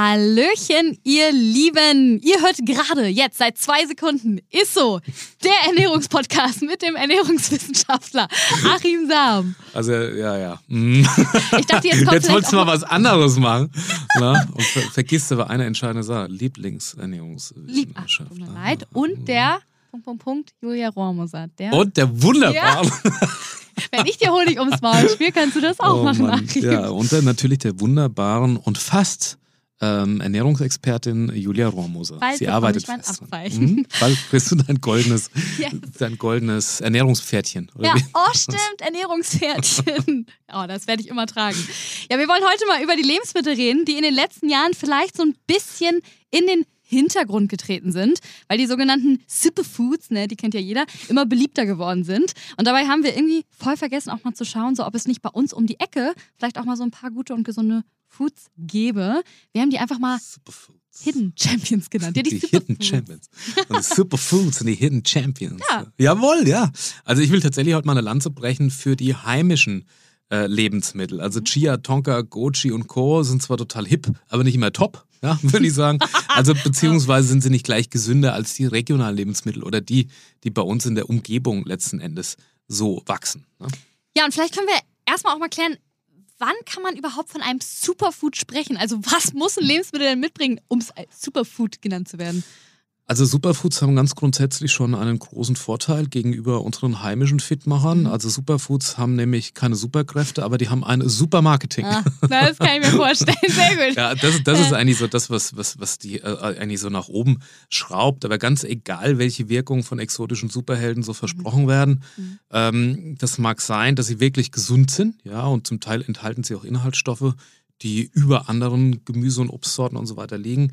Hallöchen, ihr Lieben. Ihr hört gerade jetzt seit zwei Sekunden ist so der Ernährungspodcast mit dem Ernährungswissenschaftler Achim Sam. Also, ja, ja. Mhm. Ich dachte, jetzt kommt Jetzt wolltest du mal was anderes machen. Na? Und ver vergisst aber eine entscheidende Sache. Lieblingsernährungswissenschaftler. Lieb, tut mir leid. Und der, Punkt, Punkt, Punkt, Julia Rohrmoser. Der, Und der wunderbare. wenn ich dir Honig ums Maul spiele, kannst du das auch Oh machen, Mann. Achim. Ja, und dann natürlich der wunderbaren und fast ähm, Ernährungsexpertin Julia Rohrmoser. Bald Sie arbeitet ich mein fest. dran. Abzeichen. Mhm. Bald kriegst du dein goldenes, Yes. dein goldenes Ernährungspferdchen. Oder Ja, wie? oh stimmt, Ernährungspferdchen. Oh, das werde ich immer tragen. Ja, wir wollen heute mal über die Lebensmittel reden, die in den letzten Jahren vielleicht so ein bisschen in den Hintergrund getreten sind, weil die sogenannten Superfoods, ne, die kennt ja jeder, immer beliebter geworden sind. Und dabei haben wir irgendwie voll vergessen, auch mal zu schauen, so ob es nicht bei uns um die Ecke vielleicht auch mal so ein paar gute und gesunde Foods gäbe. Wir haben die einfach mal Superfoods. Hidden Champions genannt. Ja, die die, Hidden. Champions. Die Superfoods sind die Hidden Champions. Ja. Jawohl, ja. Also ich will tatsächlich heute mal eine Lanze brechen für die heimischen äh, Lebensmittel. Mhm. Also Chia, Tonka, Gochi und Co. sind zwar total hip, aber nicht immer top, ja, würde ich sagen. Also beziehungsweise sind sie nicht gleich gesünder als die regionalen Lebensmittel oder die, die bei uns in der Umgebung letzten Endes so wachsen. Ne? Ja, und vielleicht können wir erstmal auch mal klären, wann kann man überhaupt von einem Superfood sprechen? Also was muss ein Lebensmittel denn mitbringen, um es Superfood genannt zu werden? Also Superfoods haben ganz grundsätzlich schon einen großen Vorteil gegenüber unseren heimischen Fitmachern. Also Superfoods haben nämlich keine Superkräfte, aber die haben ein Supermarketing. Ah, das kann ich mir vorstellen. Sehr gut. Ja, das, das ist eigentlich so das, was, was, was die äh, eigentlich so nach oben schraubt. Aber ganz egal, welche Wirkungen von exotischen Superhelden so versprochen werden, ähm, das mag sein, dass sie wirklich gesund sind, ja, und zum Teil enthalten sie auch Inhaltsstoffe, die über anderen Gemüse- und Obstsorten und so weiter liegen.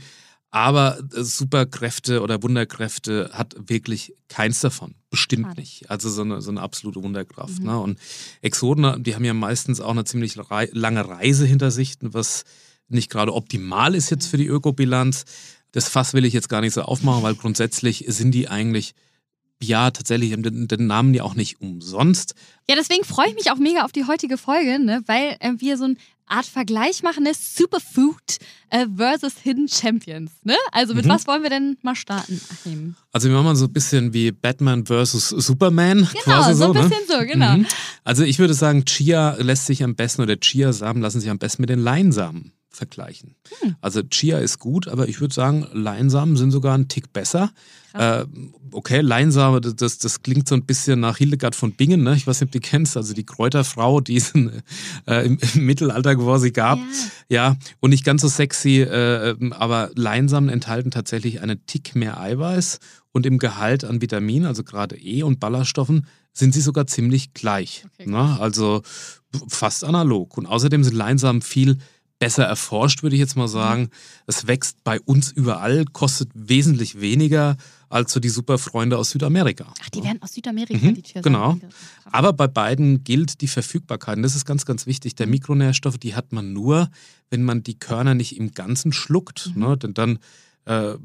Aber äh, Superkräfte oder Wunderkräfte hat wirklich keins davon. Bestimmt Schade. nicht. Also so eine, so eine absolute Wunderkraft. Ne? Und Exoten, die haben ja meistens auch eine ziemlich rei lange Reise hinter sich, was nicht gerade optimal ist jetzt für die Ökobilanz. Das Fass will ich jetzt gar nicht so aufmachen, weil grundsätzlich sind die eigentlich, ja, tatsächlich, den, den Namen ja auch nicht umsonst. Ja, deswegen freue ich mich auch mega auf die heutige Folge, ne? weil äh, wir so eine Art Vergleich machen, ne? Superfood äh, versus Hidden Champions. Ne? Also mit Mhm. was wollen wir denn mal starten, Achim? Also wir machen mal so ein bisschen wie Batman versus Superman. Genau, quasi so ein ne? bisschen so, genau. Mhm. Also ich würde sagen, Chia lässt sich am besten oder Chiasamen lassen sich am besten mit den Leinsamen vergleichen. Hm. Also Chia ist gut, aber ich würde sagen, Leinsamen sind sogar einen Tick besser. Äh, okay, Leinsame, das, das, das klingt so ein bisschen nach Hildegard von Bingen, ne? Ich weiß nicht, ob du die kennst, also die Kräuterfrau, die es in, äh, im, im Mittelalter quasi gab. Ja. Ja, und nicht ganz so sexy, äh, aber Leinsamen enthalten tatsächlich einen Tick mehr Eiweiß und im Gehalt an Vitaminen, also gerade E und Ballaststoffen, sind sie sogar ziemlich gleich. Okay, ne? Also fast analog. Und außerdem sind Leinsamen viel besser erforscht, würde ich jetzt mal sagen. Es wächst bei uns überall, kostet wesentlich weniger als so die Superfreunde aus Südamerika. Ach, die werden aus Südamerika, Mhm, die Chiasamen. genau. Aber bei beiden gilt die Verfügbarkeit. Und das ist ganz, ganz wichtig. Der Mikronährstoff, die hat man nur, wenn man die Körner nicht im Ganzen schluckt. Ne? Denn dann äh,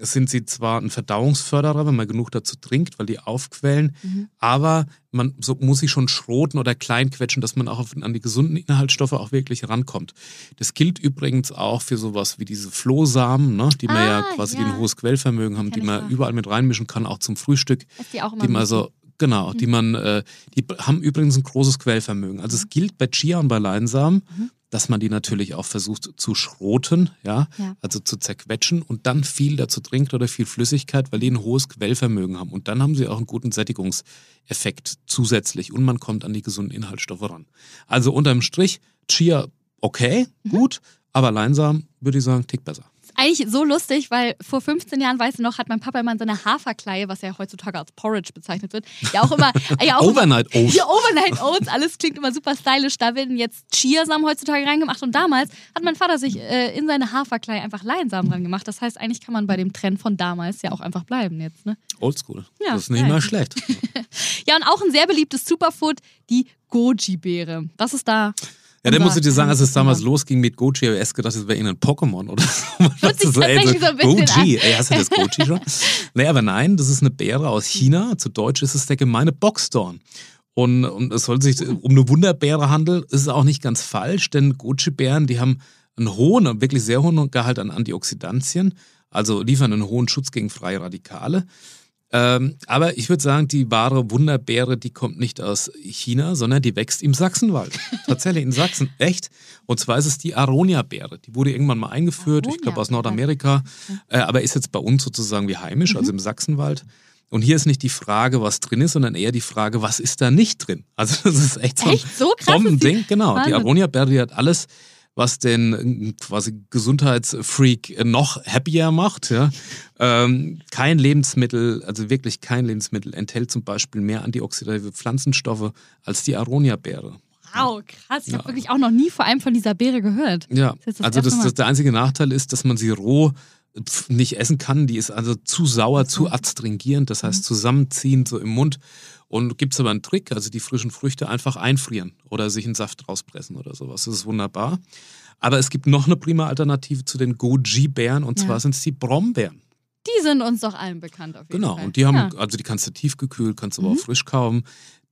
sind sie zwar ein Verdauungsförderer, wenn man genug dazu trinkt, weil die aufquellen, aber man so muss sie schon schroten oder kleinquetschen, dass man auch auf, an die gesunden Inhaltsstoffe auch wirklich rankommt. Das gilt übrigens auch für sowas wie diese Flohsamen, ne? die man ja Ah, quasi ja. ein hohes Quellvermögen haben, Kenn die man noch. überall mit reinmischen kann, auch zum Frühstück die auch die man so, genau, Mhm. die man, äh, die haben übrigens ein großes Quellvermögen. Also es gilt bei Chia und bei Leinsamen, Mhm. Dass man die natürlich auch versucht zu schroten, ja, Ja. also zu zerquetschen und dann viel dazu trinkt oder viel Flüssigkeit, weil die ein hohes Quellvermögen haben. Und dann haben sie auch einen guten Sättigungseffekt zusätzlich und man kommt an die gesunden Inhaltsstoffe ran. Also unterm Strich, Chia okay, Mhm. gut, aber Leinsamen würde ich sagen, tick besser. Eigentlich so lustig, weil vor 15 Jahren, weißt du noch, hat mein Papa immer in seiner Haferkleie, was ja heutzutage als Porridge bezeichnet wird, ja auch immer... Ja, auch Overnight Oats. Ja, Overnight Oats, alles klingt immer super stylisch. Da werden jetzt Chiasamen heutzutage reingemacht und damals hat mein Vater sich äh, in seine Haferkleie einfach Leinsamen dran gemacht. Das heißt, eigentlich kann man bei dem Trend von damals ja auch einfach bleiben jetzt, ne? Oldschool. Ja, das ist nicht geil. mal schlecht. Ja, und auch ein sehr beliebtes Superfood, die Goji-Beere. Was ist da? Ja, dann muss ich dir sagen, als es damals losging mit Goji, habe ich erst gedacht, das wäre irgendein Pokémon oder so. Das ist ey, tatsächlich so ein bisschen Goji, ey, hast du das Goji schon? nee, aber nein, das ist eine Beere aus China. Zu Deutsch ist es der gemeine Boxdorn. Und, und es soll sich um eine Wunderbeere handeln, ist es auch nicht ganz falsch, denn Goji-Beeren, die haben einen hohen, wirklich sehr hohen Gehalt an Antioxidantien, also liefern einen hohen Schutz gegen freie Radikale. Ähm, aber ich würde sagen, die wahre Wunderbeere, die kommt nicht aus China, sondern die wächst im Sachsenwald. Tatsächlich in Sachsen, echt. Und zwar ist es die Aronia-Beere. Die wurde irgendwann mal eingeführt, ich glaube aus Nordamerika, äh, aber ist jetzt bei uns sozusagen wie heimisch, also im Sachsenwald. Und hier ist nicht die Frage, was drin ist, sondern eher die Frage, was ist da nicht drin? Also das ist echt so ein Echt? So krass die- Bombending. Genau, die Wahnsinn. Aronia-Beere, die hat alles, was den äh, quasi Gesundheitsfreak noch happier macht. Ja. Ähm, kein Lebensmittel, also wirklich kein Lebensmittel, enthält zum Beispiel mehr antioxidative Pflanzenstoffe als die Aronia-Beere. Wow, krass. Ich Ja. habe wirklich auch noch nie vor allem von dieser Beere gehört. Ja, Das das also das, das, der einzige Nachteil ist, dass man sie roh pf, nicht essen kann. Die ist also zu sauer, zu adstringierend, das Mhm. heißt zusammenziehend so im Mund. Und gibt es aber einen Trick, also die frischen Früchte einfach einfrieren oder sich einen Saft rauspressen oder sowas. Das ist wunderbar. Aber es gibt noch eine prima Alternative zu den Goji-Beeren und Ja. zwar sind es die Brombeeren. Die sind uns doch allen bekannt auf jeden Genau, Fall. und die haben, Ja. also die kannst du tiefgekühlt, kannst du Mhm. aber auch frisch kaufen.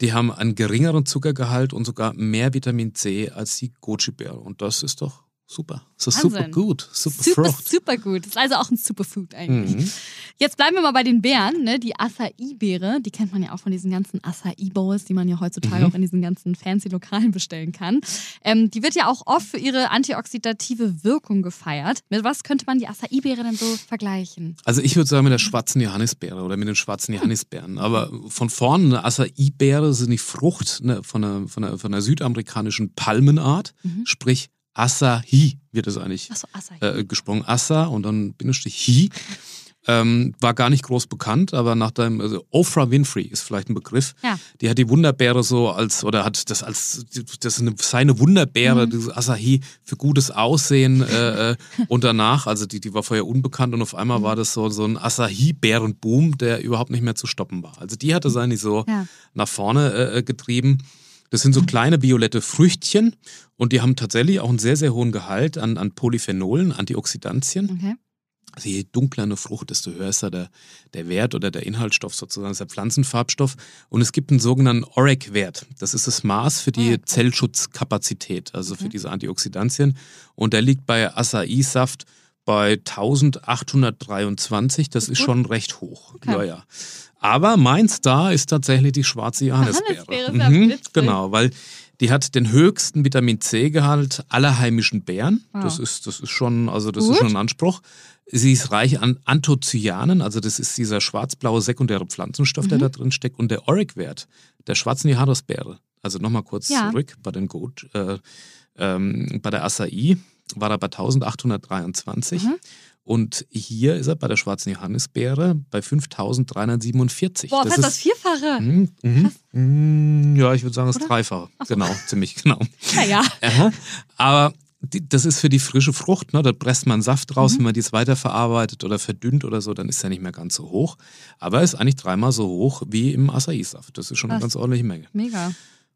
Die haben einen geringeren Zuckergehalt und sogar mehr Vitamin C als die Goji-Beere. Und das ist doch super. Das ist super gut. Super, Super, Frucht. super gut. Das ist also auch ein Superfood eigentlich. Mhm. Jetzt bleiben wir mal bei den Beeren. Ne? Die Acai-Beere, die kennt man ja auch von diesen ganzen Acai-Bowls, die man ja heutzutage Mhm. auch in diesen ganzen fancy Lokalen bestellen kann. Ähm, die wird ja auch oft für ihre antioxidative Wirkung gefeiert. Mit was könnte man die Acai-Beere denn so vergleichen? Also ich würde sagen mit der schwarzen Johannisbeere oder mit den schwarzen Johannisbeeren. Aber von vorne eine Acai-Beere ist die Frucht ne, von, einer, von, einer, von einer südamerikanischen Palmenart, Mhm. sprich Acai wird es eigentlich Acai. äh, gesprungen. Assa und dann Bindestrich Hi. Ähm, war gar nicht groß bekannt, aber nach dem, also Oprah Winfrey ist vielleicht ein Begriff. Ja. Die hat die Wunderbeere so als, oder hat das als, das ist eine, seine Wunderbeere, Mhm. diese Asahi, für gutes Aussehen äh, äh, und danach, also die, die war vorher unbekannt und auf einmal Mhm. war das so, so ein Asahi-Bärenboom, der überhaupt nicht mehr zu stoppen war. Also die hatte es eigentlich so Ja. nach vorne äh, getrieben. Das sind so kleine violette Früchtchen und die haben tatsächlich auch einen sehr, sehr hohen Gehalt an, an Polyphenolen, Antioxidantien. Okay. Also je dunkler eine Frucht, desto höher ist da der, der Wert oder der Inhaltsstoff sozusagen, ist der Pflanzenfarbstoff. Und es gibt einen sogenannten OREC-Wert. Das ist das Maß für die OREC. Zellschutzkapazität, also für diese Antioxidantien. Und der liegt bei Acai-Saft bei 1823. Das ist schon recht hoch. Okay. Ja, ja. Aber mein Star ist tatsächlich die schwarze Johannisbeere. Johannisbeere Mhm, genau, weil die hat den höchsten Vitamin C-Gehalt aller heimischen Beeren. Wow. Das ist, das ist schon, also das Gut. ist schon ein Anspruch. Sie ist reich an Anthocyanen, also das ist dieser schwarz-blaue sekundäre Pflanzenstoff, der Mhm. da drin steckt. Und der OREC-Wert der schwarzen Johannisbeere, also nochmal kurz Ja. zurück bei den Goat, äh, ähm, bei der Acai war er bei 1823. Mhm. Und hier ist er bei der schwarzen Johannisbeere bei 5347. Boah, das ist, Vierfache. Mhm, mhm, mhm, ja, ich würde sagen, das Oder? Dreifache. Genau, ziemlich genau. Naja. Aha. Aber die, das ist für die frische Frucht, ne? da presst man Saft raus, Mhm. wenn man dies weiterverarbeitet oder verdünnt oder so, dann ist er nicht mehr ganz so hoch. Aber er ist eigentlich dreimal so hoch wie im Acai-Saft. Das ist schon eine Krass. ganz ordentliche Menge. Mega.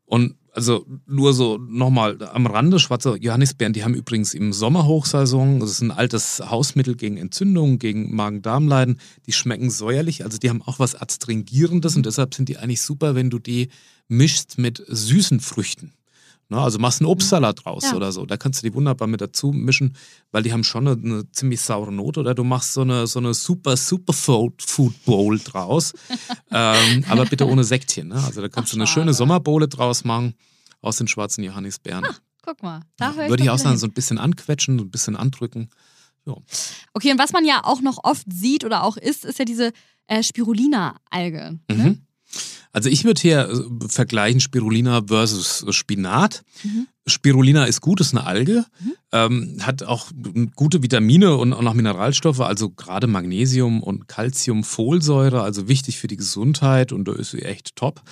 Und also nur so nochmal am Rande, schwarze Johannisbeeren, die haben übrigens im Sommer Hochsaison, das ist ein altes Hausmittel gegen Entzündungen, gegen Magen-Darm-Leiden, die schmecken säuerlich, also die haben auch was Adstringierendes und deshalb sind die eigentlich super, wenn du die mischst mit süßen Früchten. Ne, also machst einen Obstsalat draus Ja. oder so. Da kannst du die wunderbar mit dazu mischen, weil die haben schon eine, eine ziemlich saure Note. Oder du machst so eine, so eine super, super Food Bowl draus. ähm, aber bitte ohne Sektchen. Ne? Also da kannst Ach, du eine schade. schöne Sommerbowle draus machen aus den schwarzen Johannisbeeren. Guck mal. Da ich Würde ich auch sagen, so ein bisschen anquetschen, so ein bisschen andrücken. Okay, und was man ja auch noch oft sieht oder auch isst, ist ja diese äh, Spirulina-Alge. Ne? Mhm. Also ich würde hier äh, vergleichen Spirulina versus Spinat. Mhm. Spirulina ist gut, ist eine Alge, ähm, hat auch gute Vitamine und auch noch Mineralstoffe, also gerade Magnesium und Calcium, Folsäure, also wichtig für die Gesundheit und da ist sie echt top.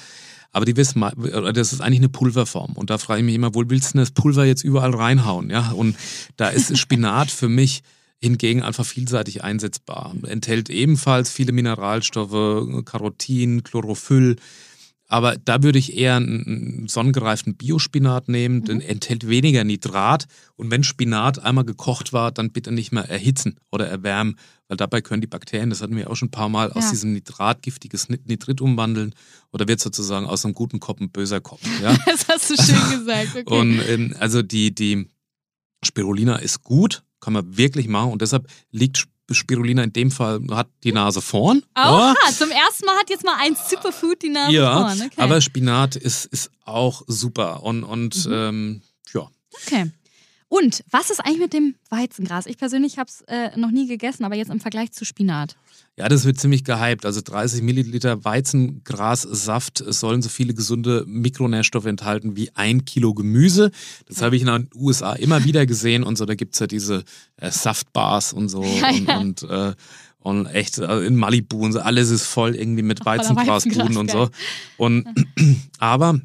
Aber die wissen, das ist eigentlich eine Pulverform. Und da frage ich mich immer, wo willst du das Pulver jetzt überall reinhauen? Ja? Und da ist Spinat für mich hingegen einfach vielseitig einsetzbar. Enthält ebenfalls viele Mineralstoffe, Carotin, Chlorophyll. Aber da würde ich eher einen sonnengereiften Biospinat nehmen, den enthält weniger Nitrat. Und wenn Spinat einmal gekocht war, dann bitte nicht mehr erhitzen oder erwärmen, weil dabei können die Bakterien, das hatten wir auch schon ein paar Mal, aus Ja. diesem Nitrat giftiges Nit- Nitrit umwandeln oder wird sozusagen aus einem guten Kopf ein böser Kopf. Ja? Das hast du schön gesagt. Okay. Und ähm, also die, die Spirulina ist gut, kann man wirklich machen und deshalb liegt Sp- Spirulina in dem Fall, hat die Nase vorn. Oha, Ja. zum ersten Mal hat jetzt mal ein Superfood die Nase Ja, vorn. Okay. aber Spinat ist, ist auch super und, und Mhm. ähm, ja. okay. Und was ist eigentlich mit dem Weizengras? Ich persönlich habe es äh, noch nie gegessen, aber jetzt im Vergleich zu Spinat. Ja, das wird ziemlich gehypt. Also 30 Milliliter Weizengrassaft sollen so viele gesunde Mikronährstoffe enthalten wie ein Kilo Gemüse. Das habe ich in den USA immer wieder gesehen und so. Da gibt's ja diese äh, Saftbars und so Ja, und, ja. und, äh, und echt äh, in Malibu und so. Alles ist voll irgendwie mit Weizengrasbuden und so. Und aber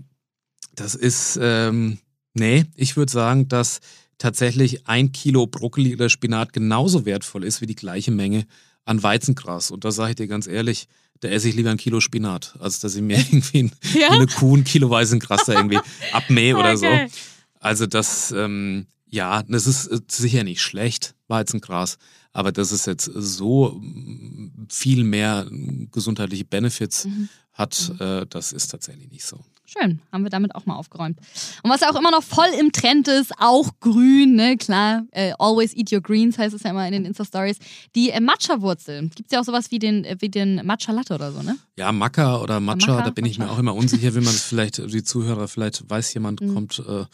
das ist, ähm, nee, ich würde sagen, dass tatsächlich ein Kilo Brokkoli oder Spinat genauso wertvoll ist wie die gleiche Menge an Weizengras. Und da sage ich dir ganz ehrlich, da esse ich lieber ein Kilo Spinat, als dass ich mir irgendwie ein, Ja? eine Kuh ein Kilo Weizengras da irgendwie abmähe oder Okay. so. Also das, ähm, ja, das ist äh, sicher nicht schlecht, Weizengras, aber dass es jetzt so mm, viel mehr mm, gesundheitliche Benefits Mhm. hat, äh, das ist tatsächlich nicht so. Schön, haben wir damit auch mal aufgeräumt. Und was ja auch immer noch voll im Trend ist, auch grün, ne, klar, äh, always eat your greens heißt es ja immer in den Insta-Stories. Die äh, Matcha-Wurzel, gibt es ja auch sowas wie den, äh, wie den Matcha-Latte oder so, ne? Ja, Maca oder Matcha, Maca, da bin ich mir Matcha. auch immer unsicher, wie man das vielleicht, die Zuhörer, vielleicht weiß jemand, Mhm. kommt äh,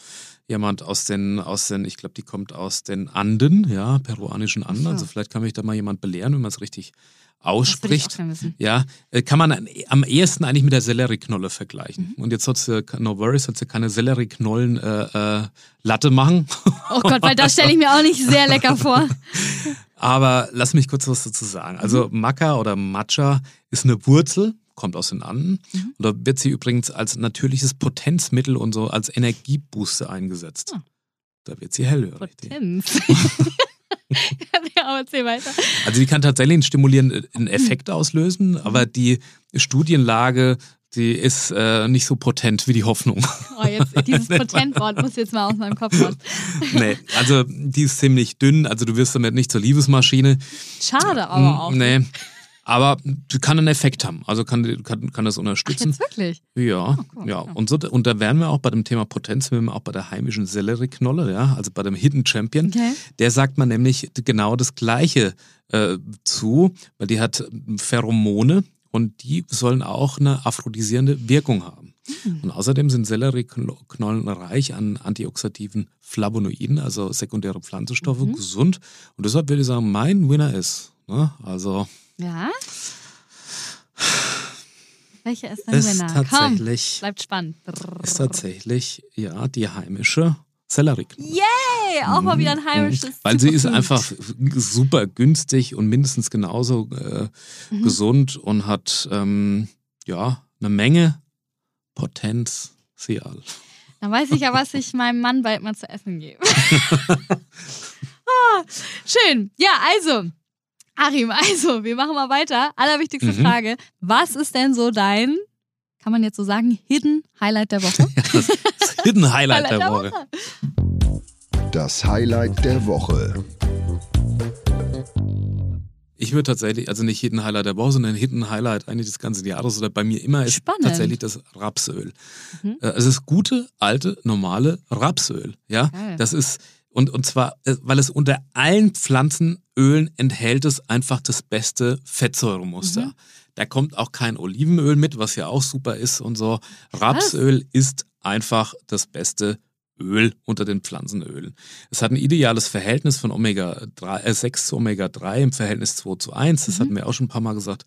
jemand aus den, aus den, ich glaube, die kommt aus den Anden, ja, peruanischen Anden. so. Also vielleicht kann mich da mal jemand belehren, wenn man es richtig Ausspricht. Ja, äh, kann man an- am ehesten eigentlich mit der Sellerieknolle vergleichen. Mhm. Und jetzt hat sie, no worries, hat sie keine Sellerieknollen äh, äh, Latte machen. Oh Gott, weil das stelle ich mir auch nicht sehr lecker vor. Aber lass mich kurz was dazu sagen. Also Mhm. Maca oder Matcha ist eine Wurzel, kommt aus den Anden. Mhm. Und da wird sie übrigens als natürliches Potenzmittel und so als Energiebooster eingesetzt. Ah. Da wird sie hellhörig. Potenz. ja, aber erzähl weiter. Also die kann tatsächlich einen stimulierenden Mhm. Effekt auslösen, aber die Studienlage, die ist äh, nicht so potent wie die Hoffnung. Oh, jetzt, dieses Potentwort muss jetzt mal aus meinem Kopf raus. nee, also die ist ziemlich dünn, also du wirst damit nicht zur Liebesmaschine. Schade aber auch. Mm, Nee. Aber kann einen Effekt haben. Also kann, kann, kann das Ach, unterstützen. jetzt wirklich? Ja, cool, ja. Und, so, und da wären wir auch bei dem Thema Potenz, wären wir auch bei der heimischen Sellerieknolle, ja, also bei dem Hidden Champion. Okay. Der sagt man nämlich genau das Gleiche äh, zu, weil die hat Pheromone und die sollen auch eine aphrodisierende Wirkung haben. Mhm. Und außerdem sind Sellerieknollen reich an antioxidativen Flavonoiden, also sekundäre Pflanzenstoffe, Mhm. gesund. Und deshalb würde ich sagen, mein Winner ist. Ne? Also Ja? Welcher ist dein ist Winner? Komm, tatsächlich, bleibt spannend. ist tatsächlich ja die heimische Sellerieknolle. Yay! Auch mal wieder ein heimisches Mhm. Weil sie ist einfach super günstig und mindestens genauso äh, Mhm. gesund und hat ähm, ja eine Menge Potenzial. Dann weiß ich ja, was ich meinem Mann bald mal zu essen gebe. ah, schön. Ja, also, Arim, also, wir machen mal weiter. Allerwichtigste Mhm. Frage. Was ist denn so dein, kann man jetzt so sagen, Hidden Highlight der Woche? Das Hidden Highlight der Woche. Das Highlight der Woche. Ich würde tatsächlich, also nicht Hidden Highlight der Woche, sondern Hidden Highlight eigentlich des ganzen Jahres oder bei mir immer ist Spannend. tatsächlich das Rapsöl. Mhm. Äh, Es ist gute, alte, normale Rapsöl. Ja, Geil. das ist, und, und zwar, äh, weil es unter allen Pflanzenölen enthält es einfach das beste Fettsäuremuster. Mhm. Da kommt auch kein Olivenöl mit, was ja auch super ist und so. Rapsöl ist einfach das beste Öl unter den Pflanzenölen. Es hat ein ideales Verhältnis von Omega 3, äh 6 zu Omega 3 im Verhältnis 2 zu 1. Das Mhm. hatten wir auch schon ein paar Mal gesagt.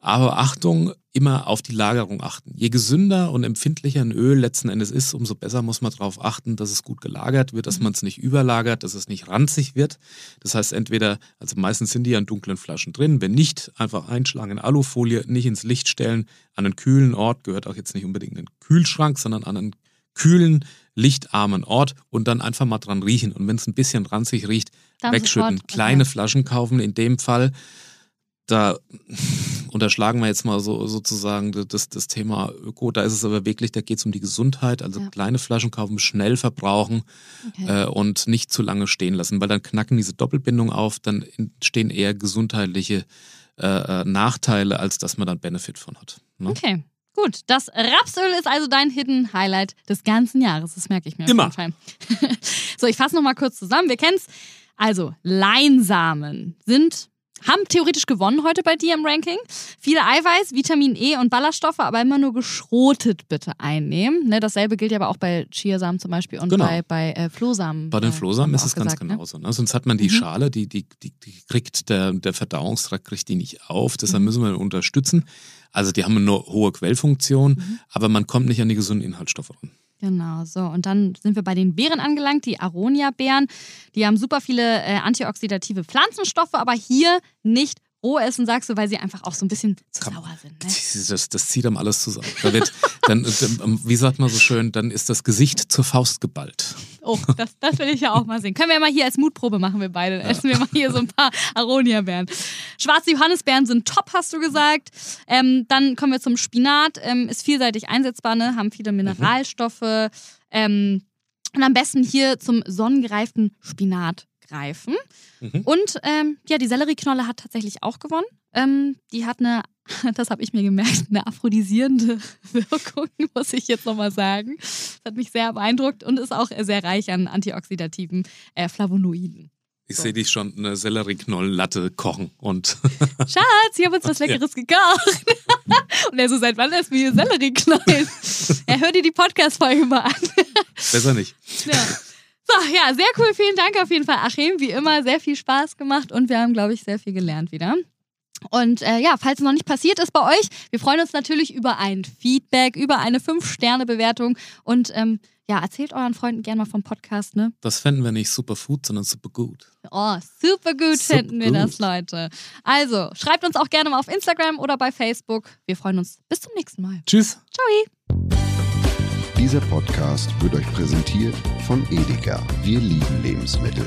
Aber Achtung, immer auf die Lagerung achten. Je gesünder und empfindlicher ein Öl letzten Endes ist, umso besser muss man darauf achten, dass es gut gelagert wird, dass man es nicht überlagert, dass es nicht ranzig wird. Das heißt, entweder, also meistens sind die ja in dunklen Flaschen drin, wenn nicht, einfach einschlagen in Alufolie, nicht ins Licht stellen, an einen kühlen Ort, gehört auch jetzt nicht unbedingt in den Kühlschrank, sondern an einen kühlen, lichtarmen Ort und dann einfach mal dran riechen. Und wenn es ein bisschen ranzig riecht, Dann wegschütten. sofort, Kleine okay. Flaschen kaufen, in dem Fall, da unterschlagen wir jetzt mal so sozusagen das, das Thema Öko. Da ist es aber wirklich, da geht es um die Gesundheit. Also ja. kleine Flaschen kaufen, schnell verbrauchen okay. äh, und nicht zu lange stehen lassen, weil dann knacken diese Doppelbindungen auf, dann entstehen eher gesundheitliche äh, äh, Nachteile, als dass man dann Benefit von hat. Ne? Okay. Gut, das Rapsöl ist also dein Hidden Highlight des ganzen Jahres. Das merke ich mir. Immer. so, ich fasse nochmal kurz zusammen. Wir kennen es. Also, Leinsamen sind haben theoretisch gewonnen heute bei dir im Ranking. Viele Eiweiß, Vitamin E und Ballaststoffe, aber immer nur geschrotet bitte einnehmen. Ne, dasselbe gilt ja aber auch bei Chiasamen zum Beispiel und genau. bei, bei äh, Flohsamen. Bei den äh, Flohsamen ist es ganz gesagt, ne? genauso. Ne? Sonst hat man die mhm. Schale, die, die, die, die, kriegt der, der Verdauungstrakt kriegt die nicht auf. Deshalb mhm. müssen wir unterstützen. Also die haben eine hohe Quellfunktion, mhm. aber man kommt nicht an die gesunden Inhaltsstoffe ran. Genau, so. Und dann sind wir bei den Beeren angelangt, die Aronia-Beeren. Die haben super viele äh, antioxidative Pflanzenstoffe, aber hier nicht roh essen, sagst du, weil sie einfach auch so ein bisschen zu Komm, sauer sind. Ne? Das, das, zieht dann alles zusammen. Da wird, dann, wie sagt man so schön, dann ist das Gesicht zur Faust geballt. Oh, das, das will ich ja auch mal sehen. Können wir mal hier als Mutprobe machen, wir beide. Essen wir mal hier so ein paar Aronia-Beeren. Schwarze Johannisbeeren sind top, hast du gesagt. Ähm, dann kommen wir zum Spinat. Ähm, ist vielseitig einsetzbar, ne? haben viele Mineralstoffe. Mhm. Ähm, und am besten hier zum sonnengereiften Spinat greifen. Mhm. Und ähm, ja, die Sellerieknolle hat tatsächlich auch gewonnen. Ähm, die hat eine, das habe ich mir gemerkt, eine aphrodisierende Wirkung, muss ich jetzt nochmal sagen. Das hat mich sehr beeindruckt und ist auch sehr reich an antioxidativen äh, Flavonoiden. Ich so. sehe dich schon eine Sellerieknollenlatte kochen und. Schatz, ich habe uns was Leckeres ja. gekocht. und er so, seit wann essen wir Sellerieknollen? er hört dir die Podcast-Folge mal an. Besser nicht. Ja. So, ja, sehr cool. Vielen Dank auf jeden Fall, Achim. Wie immer, sehr viel Spaß gemacht und wir haben, glaube ich, sehr viel gelernt wieder. Und äh, ja, falls es noch nicht passiert ist bei euch, wir freuen uns natürlich über ein Feedback, über eine 5-Sterne-Bewertung und ähm, ja, erzählt euren Freunden gerne mal vom Podcast, ne? Das fänden wir nicht super food, sondern super gut. Oh, super gut super finden wir das, Leute. Also, schreibt uns auch gerne mal auf Instagram oder bei Facebook. Wir freuen uns. Bis zum nächsten Mal. Tschüss. Ciao. Dieser Podcast wird euch präsentiert von Edeka. Wir lieben Lebensmittel.